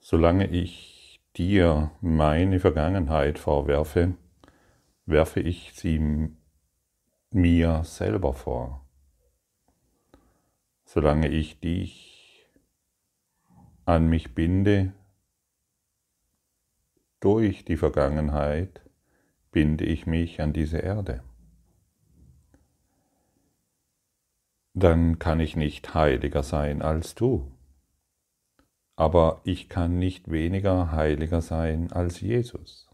Solange ich dir meine Vergangenheit vorwerfe, werfe ich sie mir selber vor. Solange ich dich an mich binde, durch die Vergangenheit binde ich mich an diese Erde. Dann kann ich nicht heiliger sein als du aber ich kann nicht weniger heiliger sein als Jesus.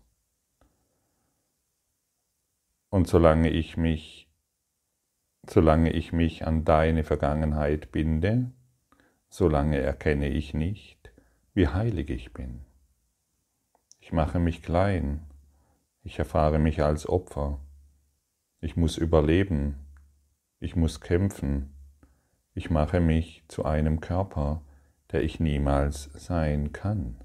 Und solange ich mich, solange ich mich an deine Vergangenheit binde, solange erkenne ich nicht, wie heilig ich bin. Ich mache mich klein, ich erfahre mich als Opfer, ich muss überleben, ich muss kämpfen, ich mache mich zu einem Körper, der ich niemals sein kann,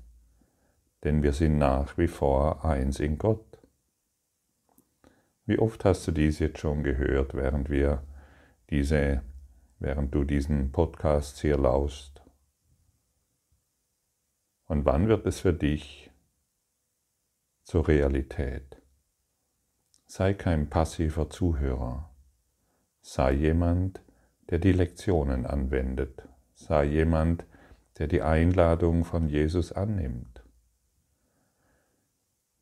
denn wir sind nach wie vor eins in Gott. Wie oft hast du dies jetzt schon gehört, während wir diese, während du diesen Podcast hier laust? Und wann wird es für dich zur Realität? Sei kein passiver Zuhörer. Sei jemand, der die Lektionen anwendet. Sei jemand, der die Einladung von Jesus annimmt.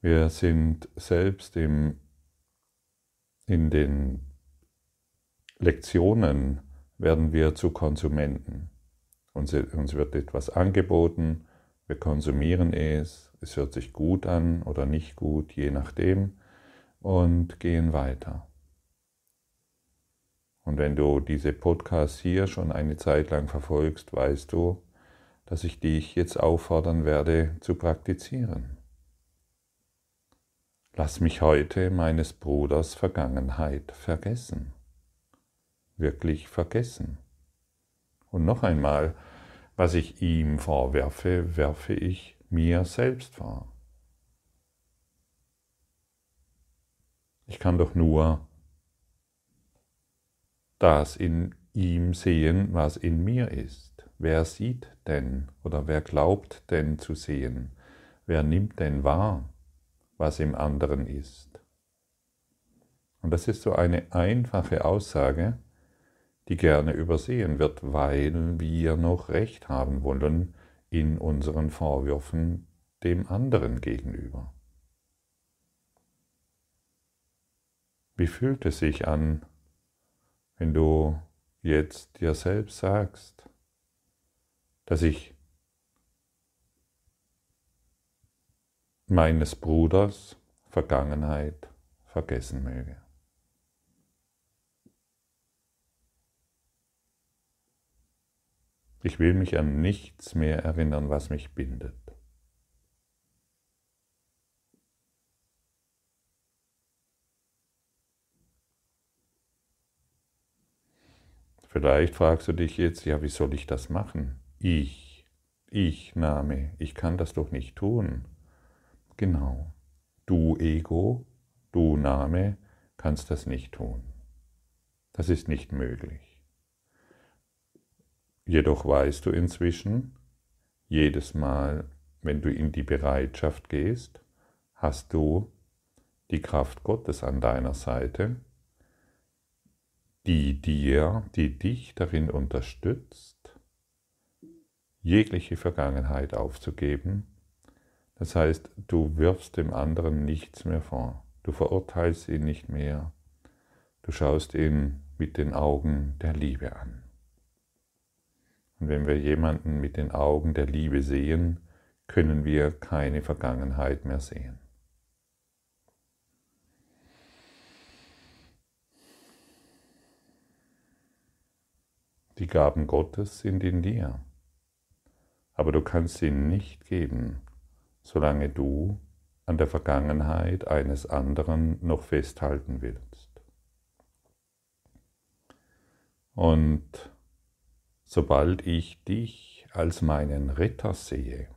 Wir sind selbst im, in den Lektionen werden wir zu Konsumenten. Uns, uns wird etwas angeboten, wir konsumieren es, es hört sich gut an oder nicht gut, je nachdem, und gehen weiter. Und wenn du diese Podcasts hier schon eine Zeit lang verfolgst, weißt du, dass ich dich jetzt auffordern werde zu praktizieren. Lass mich heute meines Bruders Vergangenheit vergessen. Wirklich vergessen. Und noch einmal, was ich ihm vorwerfe, werfe ich mir selbst vor. Ich kann doch nur das in ihm sehen, was in mir ist. Wer sieht denn oder wer glaubt denn zu sehen? Wer nimmt denn wahr, was im anderen ist? Und das ist so eine einfache Aussage, die gerne übersehen wird, weil wir noch recht haben wollen in unseren Vorwürfen dem anderen gegenüber. Wie fühlt es sich an, wenn du jetzt dir selbst sagst, dass ich meines Bruders Vergangenheit vergessen möge. Ich will mich an nichts mehr erinnern, was mich bindet. Vielleicht fragst du dich jetzt, ja, wie soll ich das machen? Ich, ich Name, ich kann das doch nicht tun. Genau, du Ego, du Name, kannst das nicht tun. Das ist nicht möglich. Jedoch weißt du inzwischen, jedes Mal, wenn du in die Bereitschaft gehst, hast du die Kraft Gottes an deiner Seite, die dir, die dich darin unterstützt, jegliche Vergangenheit aufzugeben. Das heißt, du wirfst dem anderen nichts mehr vor. Du verurteilst ihn nicht mehr. Du schaust ihn mit den Augen der Liebe an. Und wenn wir jemanden mit den Augen der Liebe sehen, können wir keine Vergangenheit mehr sehen. Die Gaben Gottes sind in dir aber du kannst sie nicht geben, solange du an der Vergangenheit eines anderen noch festhalten willst. Und sobald ich dich als meinen Retter sehe,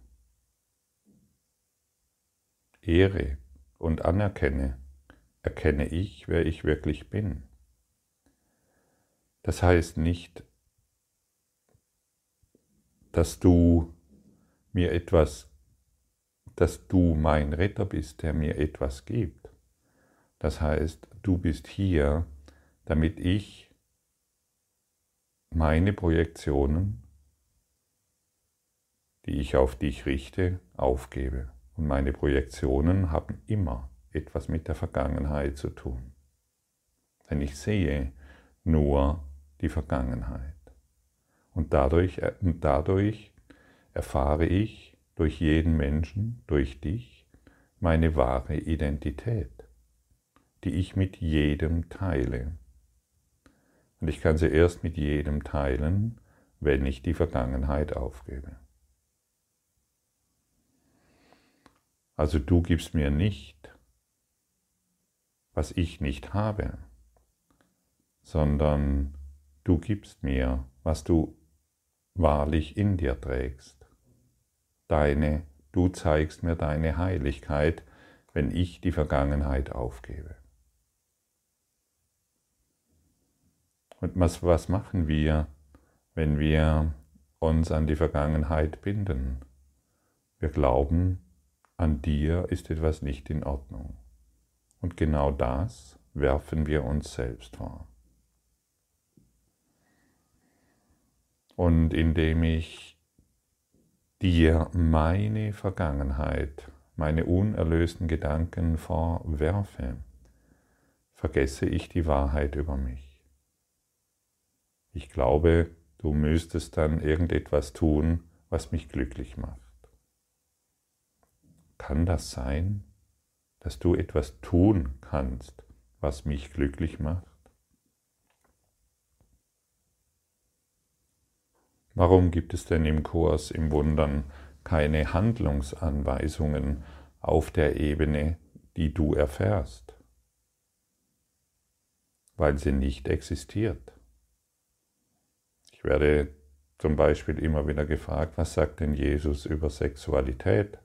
ehre und anerkenne, erkenne ich, wer ich wirklich bin. Das heißt nicht, dass du mir etwas dass du mein Retter bist, der mir etwas gibt. Das heißt, du bist hier, damit ich meine Projektionen, die ich auf dich richte, aufgebe. Und meine Projektionen haben immer etwas mit der Vergangenheit zu tun. Denn ich sehe nur die Vergangenheit. Und dadurch, und dadurch erfahre ich durch jeden Menschen, durch dich, meine wahre Identität, die ich mit jedem teile. Und ich kann sie erst mit jedem teilen, wenn ich die Vergangenheit aufgebe. Also du gibst mir nicht, was ich nicht habe, sondern du gibst mir, was du wahrlich in dir trägst. Deine, du zeigst mir deine Heiligkeit, wenn ich die Vergangenheit aufgebe. Und was, was machen wir, wenn wir uns an die Vergangenheit binden? Wir glauben, an dir ist etwas nicht in Ordnung. Und genau das werfen wir uns selbst vor. Und indem ich dir meine Vergangenheit, meine unerlösten Gedanken vorwerfe, vergesse ich die Wahrheit über mich. Ich glaube, du müsstest dann irgendetwas tun, was mich glücklich macht. Kann das sein, dass du etwas tun kannst, was mich glücklich macht? Warum gibt es denn im Kurs im Wundern keine Handlungsanweisungen auf der Ebene, die du erfährst? Weil sie nicht existiert. Ich werde zum Beispiel immer wieder gefragt, was sagt denn Jesus über Sexualität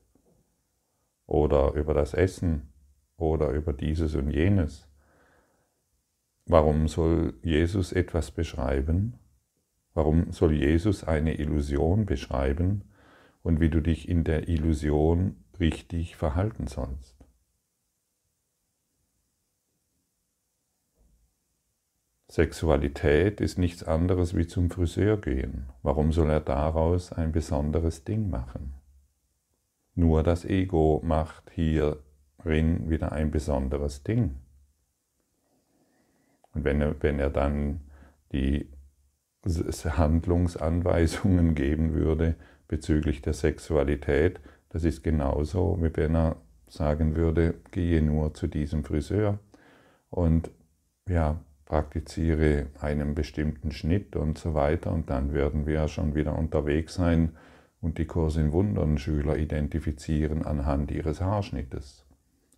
oder über das Essen oder über dieses und jenes? Warum soll Jesus etwas beschreiben? Warum soll Jesus eine Illusion beschreiben und wie du dich in der Illusion richtig verhalten sollst? Sexualität ist nichts anderes wie zum Friseur gehen. Warum soll er daraus ein besonderes Ding machen? Nur das Ego macht hierin wieder ein besonderes Ding. Und wenn er, wenn er dann die Handlungsanweisungen geben würde bezüglich der Sexualität, das ist genauso, wie wenn er sagen würde, gehe nur zu diesem Friseur und ja, praktiziere einen bestimmten Schnitt und so weiter und dann werden wir schon wieder unterwegs sein und die Kurs in Wundern Schüler identifizieren anhand ihres Haarschnittes.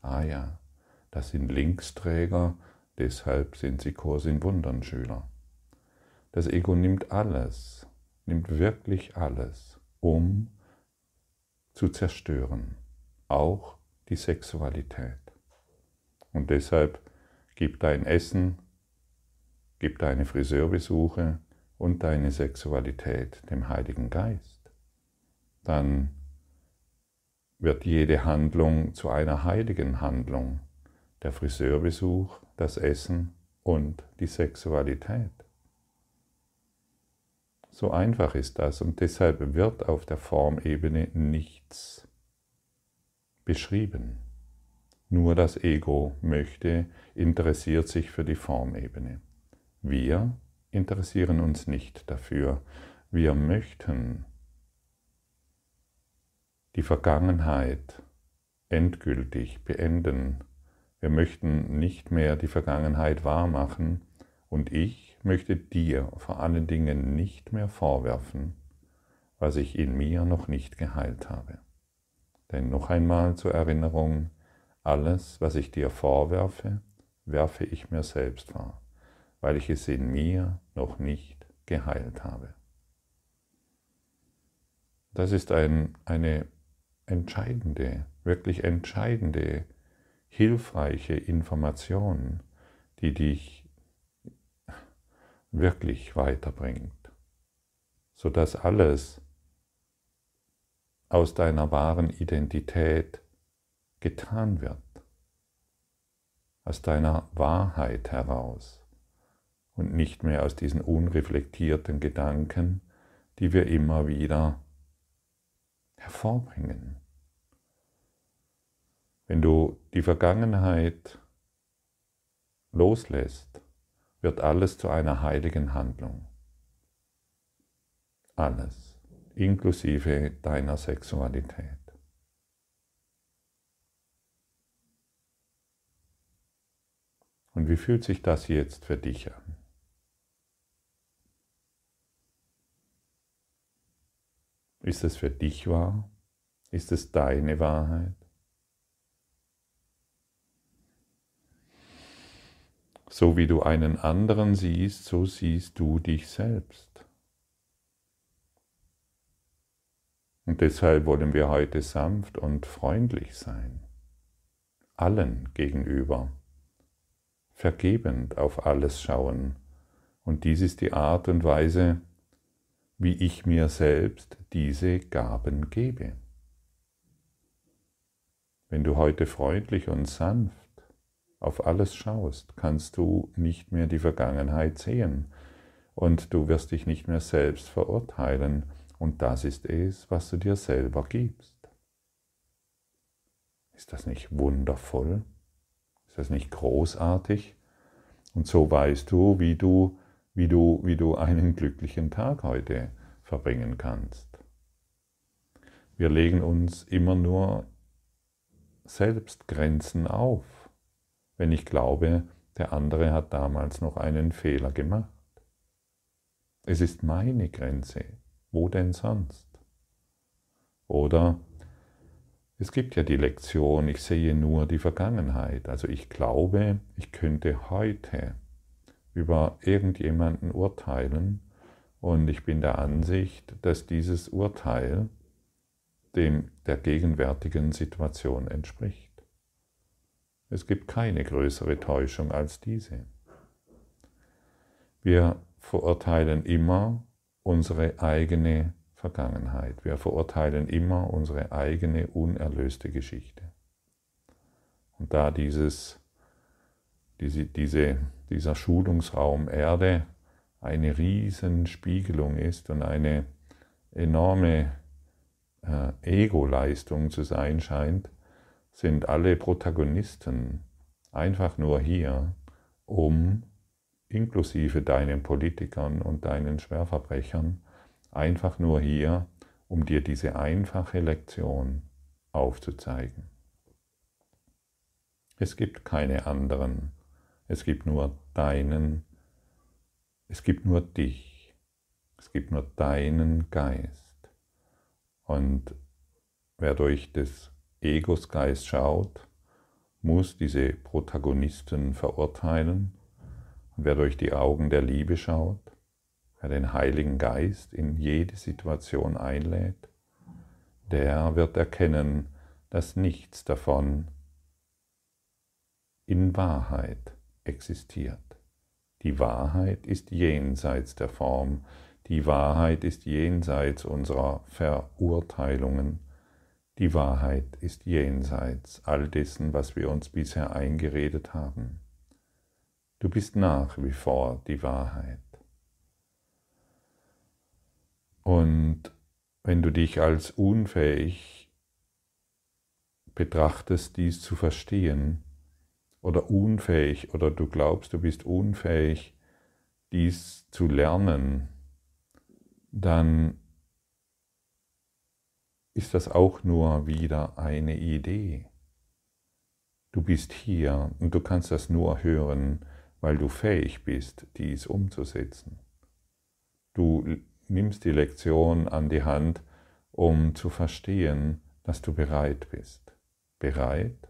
Ah ja, das sind Linksträger, deshalb sind sie Kurs in Wundern Schüler. Das Ego nimmt alles, nimmt wirklich alles, um zu zerstören, auch die Sexualität. Und deshalb gibt dein Essen Gib deine Friseurbesuche und deine Sexualität dem Heiligen Geist. Dann wird jede Handlung zu einer heiligen Handlung. Der Friseurbesuch, das Essen und die Sexualität. So einfach ist das und deshalb wird auf der Formebene nichts beschrieben. Nur das Ego möchte, interessiert sich für die Formebene. Wir interessieren uns nicht dafür. Wir möchten die Vergangenheit endgültig beenden. Wir möchten nicht mehr die Vergangenheit wahrmachen und ich möchte dir vor allen Dingen nicht mehr vorwerfen, was ich in mir noch nicht geheilt habe. Denn noch einmal zur Erinnerung, alles, was ich dir vorwerfe, werfe ich mir selbst vor weil ich es in mir noch nicht geheilt habe. Das ist ein, eine entscheidende, wirklich entscheidende, hilfreiche Information, die dich wirklich weiterbringt, sodass alles aus deiner wahren Identität getan wird, aus deiner Wahrheit heraus und nicht mehr aus diesen unreflektierten Gedanken, die wir immer wieder hervorbringen. Wenn du die Vergangenheit loslässt, wird alles zu einer heiligen Handlung. Alles, inklusive deiner Sexualität. Und wie fühlt sich das jetzt für dich an? Ist es für dich wahr? Ist es deine Wahrheit? So wie du einen anderen siehst, so siehst du dich selbst. Und deshalb wollen wir heute sanft und freundlich sein, allen gegenüber, vergebend auf alles schauen. Und dies ist die Art und Weise, wie ich mir selbst diese Gaben gebe. Wenn du heute freundlich und sanft auf alles schaust, kannst du nicht mehr die Vergangenheit sehen und du wirst dich nicht mehr selbst verurteilen und das ist es, was du dir selber gibst. Ist das nicht wundervoll? Ist das nicht großartig? Und so weißt du, wie du, wie du, wie du einen glücklichen Tag heute verbringen kannst. Wir legen uns immer nur selbst Grenzen auf wenn ich glaube, der andere hat damals noch einen Fehler gemacht. Es ist meine Grenze. Wo denn sonst? Oder es gibt ja die Lektion, ich sehe nur die Vergangenheit. Also ich glaube, ich könnte heute über irgendjemanden urteilen und ich bin der Ansicht, dass dieses Urteil dem der gegenwärtigen Situation entspricht. Es gibt keine größere Täuschung als diese. Wir verurteilen immer unsere eigene Vergangenheit. Wir verurteilen immer unsere eigene unerlöste Geschichte. Und da dieses, diese, diese, dieser Schulungsraum Erde eine Riesenspiegelung ist und eine enorme äh, Ego-Leistung zu sein scheint, sind alle Protagonisten einfach nur hier, um, inklusive deinen Politikern und deinen Schwerverbrechern, einfach nur hier, um dir diese einfache Lektion aufzuzeigen. Es gibt keine anderen, es gibt nur deinen, es gibt nur dich, es gibt nur deinen Geist. Und wer durch das Egosgeist schaut, muss diese Protagonisten verurteilen. Und wer durch die Augen der Liebe schaut, wer den Heiligen Geist in jede Situation einlädt, der wird erkennen, dass nichts davon in Wahrheit existiert. Die Wahrheit ist jenseits der Form, die Wahrheit ist jenseits unserer Verurteilungen, die Wahrheit ist jenseits all dessen, was wir uns bisher eingeredet haben. Du bist nach wie vor die Wahrheit. Und wenn du dich als unfähig betrachtest, dies zu verstehen, oder unfähig, oder du glaubst, du bist unfähig, dies zu lernen, dann ist das auch nur wieder eine Idee. Du bist hier und du kannst das nur hören, weil du fähig bist, dies umzusetzen. Du nimmst die Lektion an die Hand, um zu verstehen, dass du bereit bist. Bereit,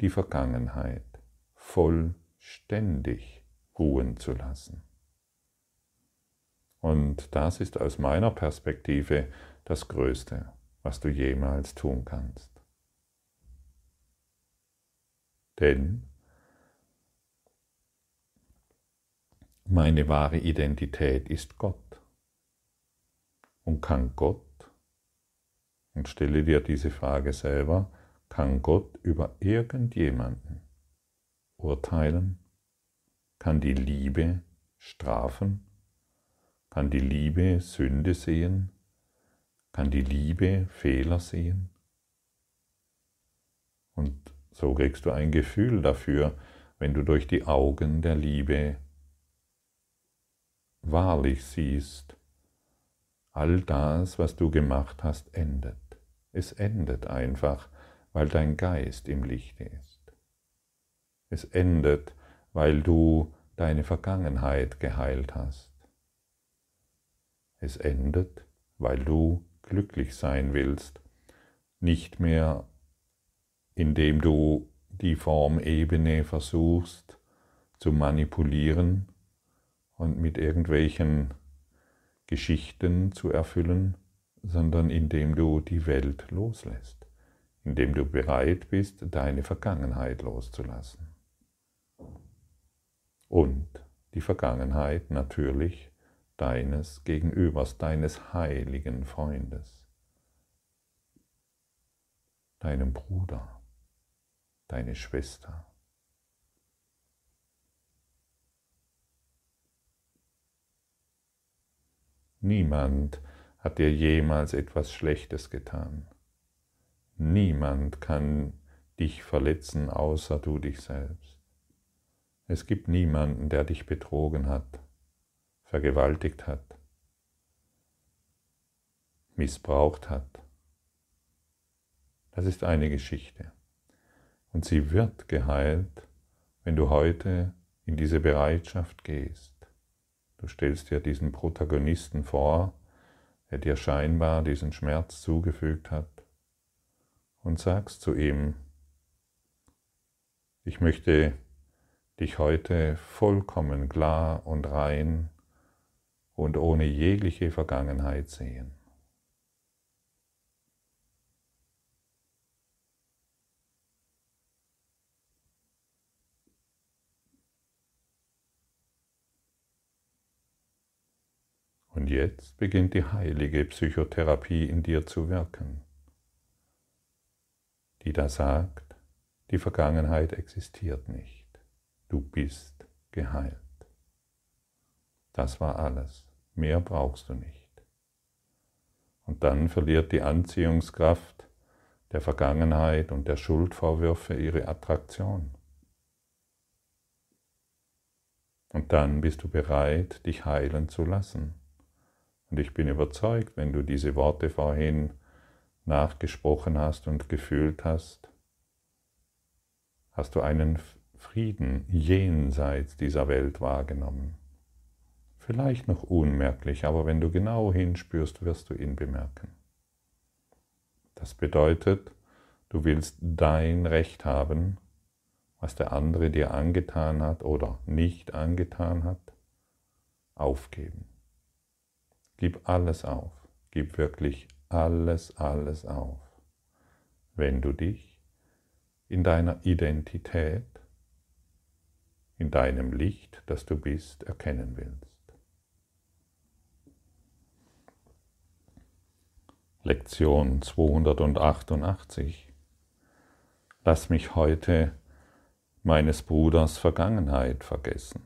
die Vergangenheit vollständig ruhen zu lassen. Und das ist aus meiner Perspektive das Größte was du jemals tun kannst. Denn meine wahre Identität ist Gott. Und kann Gott, Und stelle dir diese Frage selber, kann Gott über irgendjemanden urteilen? Kann die Liebe strafen? Kann die Liebe Sünde sehen? Kann die Liebe Fehler sehen? Und so kriegst du ein Gefühl dafür, wenn du durch die Augen der Liebe wahrlich siehst, all das, was du gemacht hast, endet. Es endet einfach, weil dein Geist im Lichte ist. Es endet, weil du deine Vergangenheit geheilt hast. Es endet, weil du glücklich sein willst, nicht mehr indem du die Formebene versuchst zu manipulieren und mit irgendwelchen Geschichten zu erfüllen, sondern indem du die Welt loslässt, indem du bereit bist, deine Vergangenheit loszulassen. Und die Vergangenheit natürlich deines Gegenübers, deines heiligen Freundes, deinem Bruder, deine Schwester. Niemand hat dir jemals etwas Schlechtes getan. Niemand kann dich verletzen, außer du dich selbst. Es gibt niemanden, der dich betrogen hat, vergewaltigt hat, missbraucht hat. Das ist eine Geschichte. Und sie wird geheilt, wenn du heute in diese Bereitschaft gehst. Du stellst dir diesen Protagonisten vor, der dir scheinbar diesen Schmerz zugefügt hat, und sagst zu ihm, ich möchte dich heute vollkommen klar und rein und ohne jegliche Vergangenheit sehen. Und jetzt beginnt die heilige Psychotherapie in dir zu wirken, die da sagt, die Vergangenheit existiert nicht, du bist geheilt. Das war alles, mehr brauchst du nicht. Und dann verliert die Anziehungskraft der Vergangenheit und der Schuldvorwürfe ihre Attraktion. Und dann bist du bereit, dich heilen zu lassen und ich bin überzeugt, wenn du diese Worte vorhin nachgesprochen hast und gefühlt hast, hast du einen Frieden jenseits dieser Welt wahrgenommen. Vielleicht noch unmerklich, aber wenn du genau hinspürst, wirst du ihn bemerken. Das bedeutet, du willst dein Recht haben, was der andere dir angetan hat oder nicht angetan hat, aufgeben. Gib alles auf. Gib wirklich alles, alles auf. Wenn du dich in deiner Identität, in deinem Licht, das du bist, erkennen willst. Lektion 288. Lass mich heute meines Bruders Vergangenheit vergessen.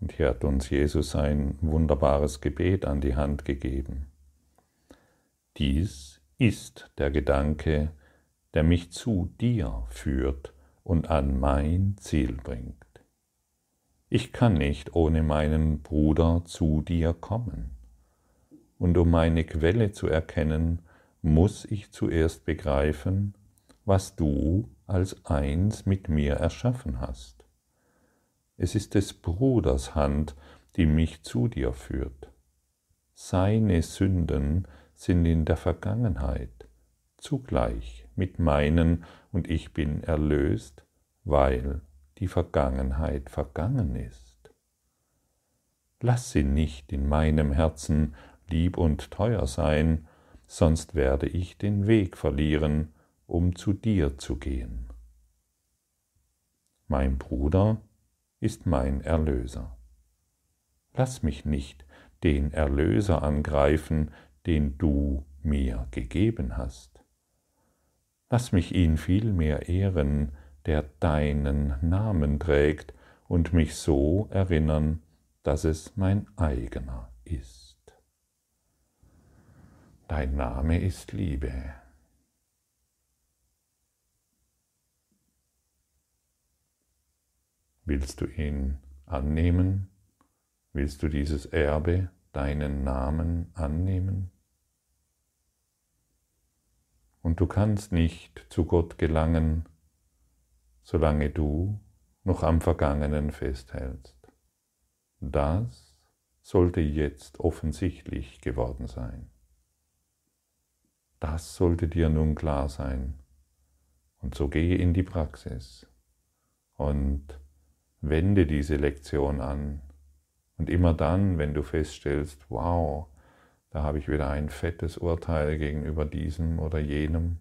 Und hier hat uns Jesus ein wunderbares Gebet an die Hand gegeben. Dies ist der Gedanke, der mich zu dir führt und an mein Ziel bringt. Ich kann nicht ohne meinen Bruder zu dir kommen. Und um meine Quelle zu erkennen, muss ich zuerst begreifen, was du als eins mit mir erschaffen hast. Es ist des Bruders Hand, die mich zu dir führt. Seine Sünden sind in der Vergangenheit, zugleich mit meinen, und ich bin erlöst, weil die Vergangenheit vergangen ist. Lass sie nicht in meinem Herzen lieb und teuer sein, sonst werde ich den Weg verlieren, um zu dir zu gehen. Mein Bruder ist mein Erlöser. Lass mich nicht den Erlöser angreifen, den du mir gegeben hast. Lass mich ihn vielmehr ehren, der deinen Namen trägt, und mich so erinnern, dass es mein eigener ist. Dein Name ist Liebe. Willst du ihn annehmen? Willst du dieses Erbe, deinen Namen annehmen? Und du kannst nicht zu Gott gelangen, solange du noch am Vergangenen festhältst. Das sollte jetzt offensichtlich geworden sein. Das sollte dir nun klar sein. Und so gehe in die Praxis und wende diese Lektion an. Und immer dann, wenn du feststellst, wow, da habe ich wieder ein fettes Urteil gegenüber diesem oder jenem,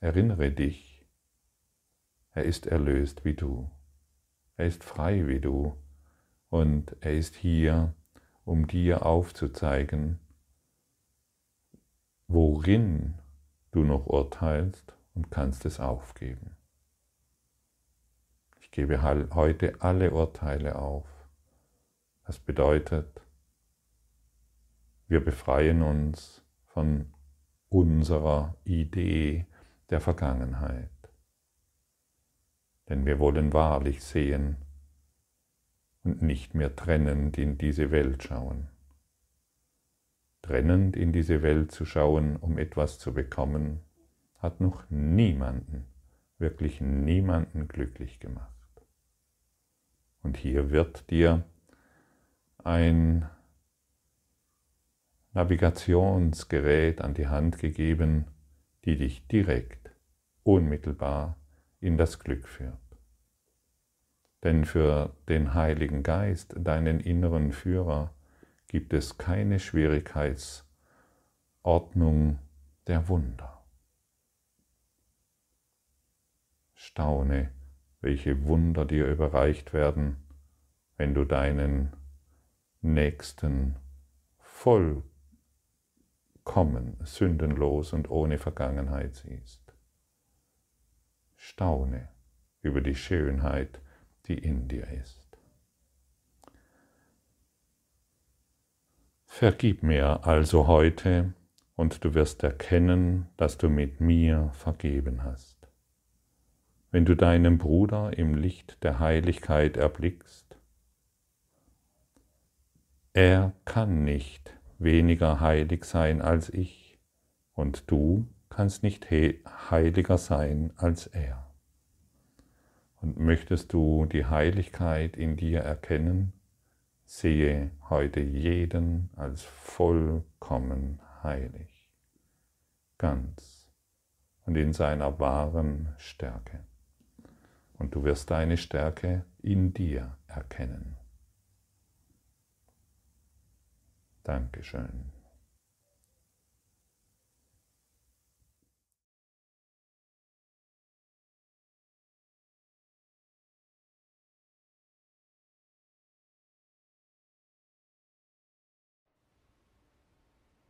erinnere dich, er ist erlöst wie du, er ist frei wie du und er ist hier, um dir aufzuzeigen, worin du noch urteilst und kannst es aufgeben. Ich gebe heute alle Urteile auf. Das bedeutet, wir befreien uns von unserer Idee der Vergangenheit. Denn wir wollen wahrlich sehen und nicht mehr trennend in diese Welt schauen trennend in diese Welt zu schauen, um etwas zu bekommen, hat noch niemanden, wirklich niemanden glücklich gemacht. Und hier wird dir ein Navigationsgerät an die Hand gegeben, die dich direkt, unmittelbar in das Glück führt. Denn für den Heiligen Geist, deinen inneren Führer, gibt es keine Schwierigkeitsordnung der Wunder. Staune, welche Wunder dir überreicht werden, wenn du deinen Nächsten vollkommen sündenlos und ohne Vergangenheit siehst. Staune über die Schönheit, die in dir ist. Vergib mir also heute, und du wirst erkennen, dass du mit mir vergeben hast. Wenn du deinen Bruder im Licht der Heiligkeit erblickst, er kann nicht weniger heilig sein als ich, und du kannst nicht heiliger sein als er. Und möchtest du die Heiligkeit in dir erkennen, sehe heute jeden als vollkommen heilig, ganz und in seiner wahren Stärke. Und du wirst deine Stärke in dir erkennen. Dankeschön.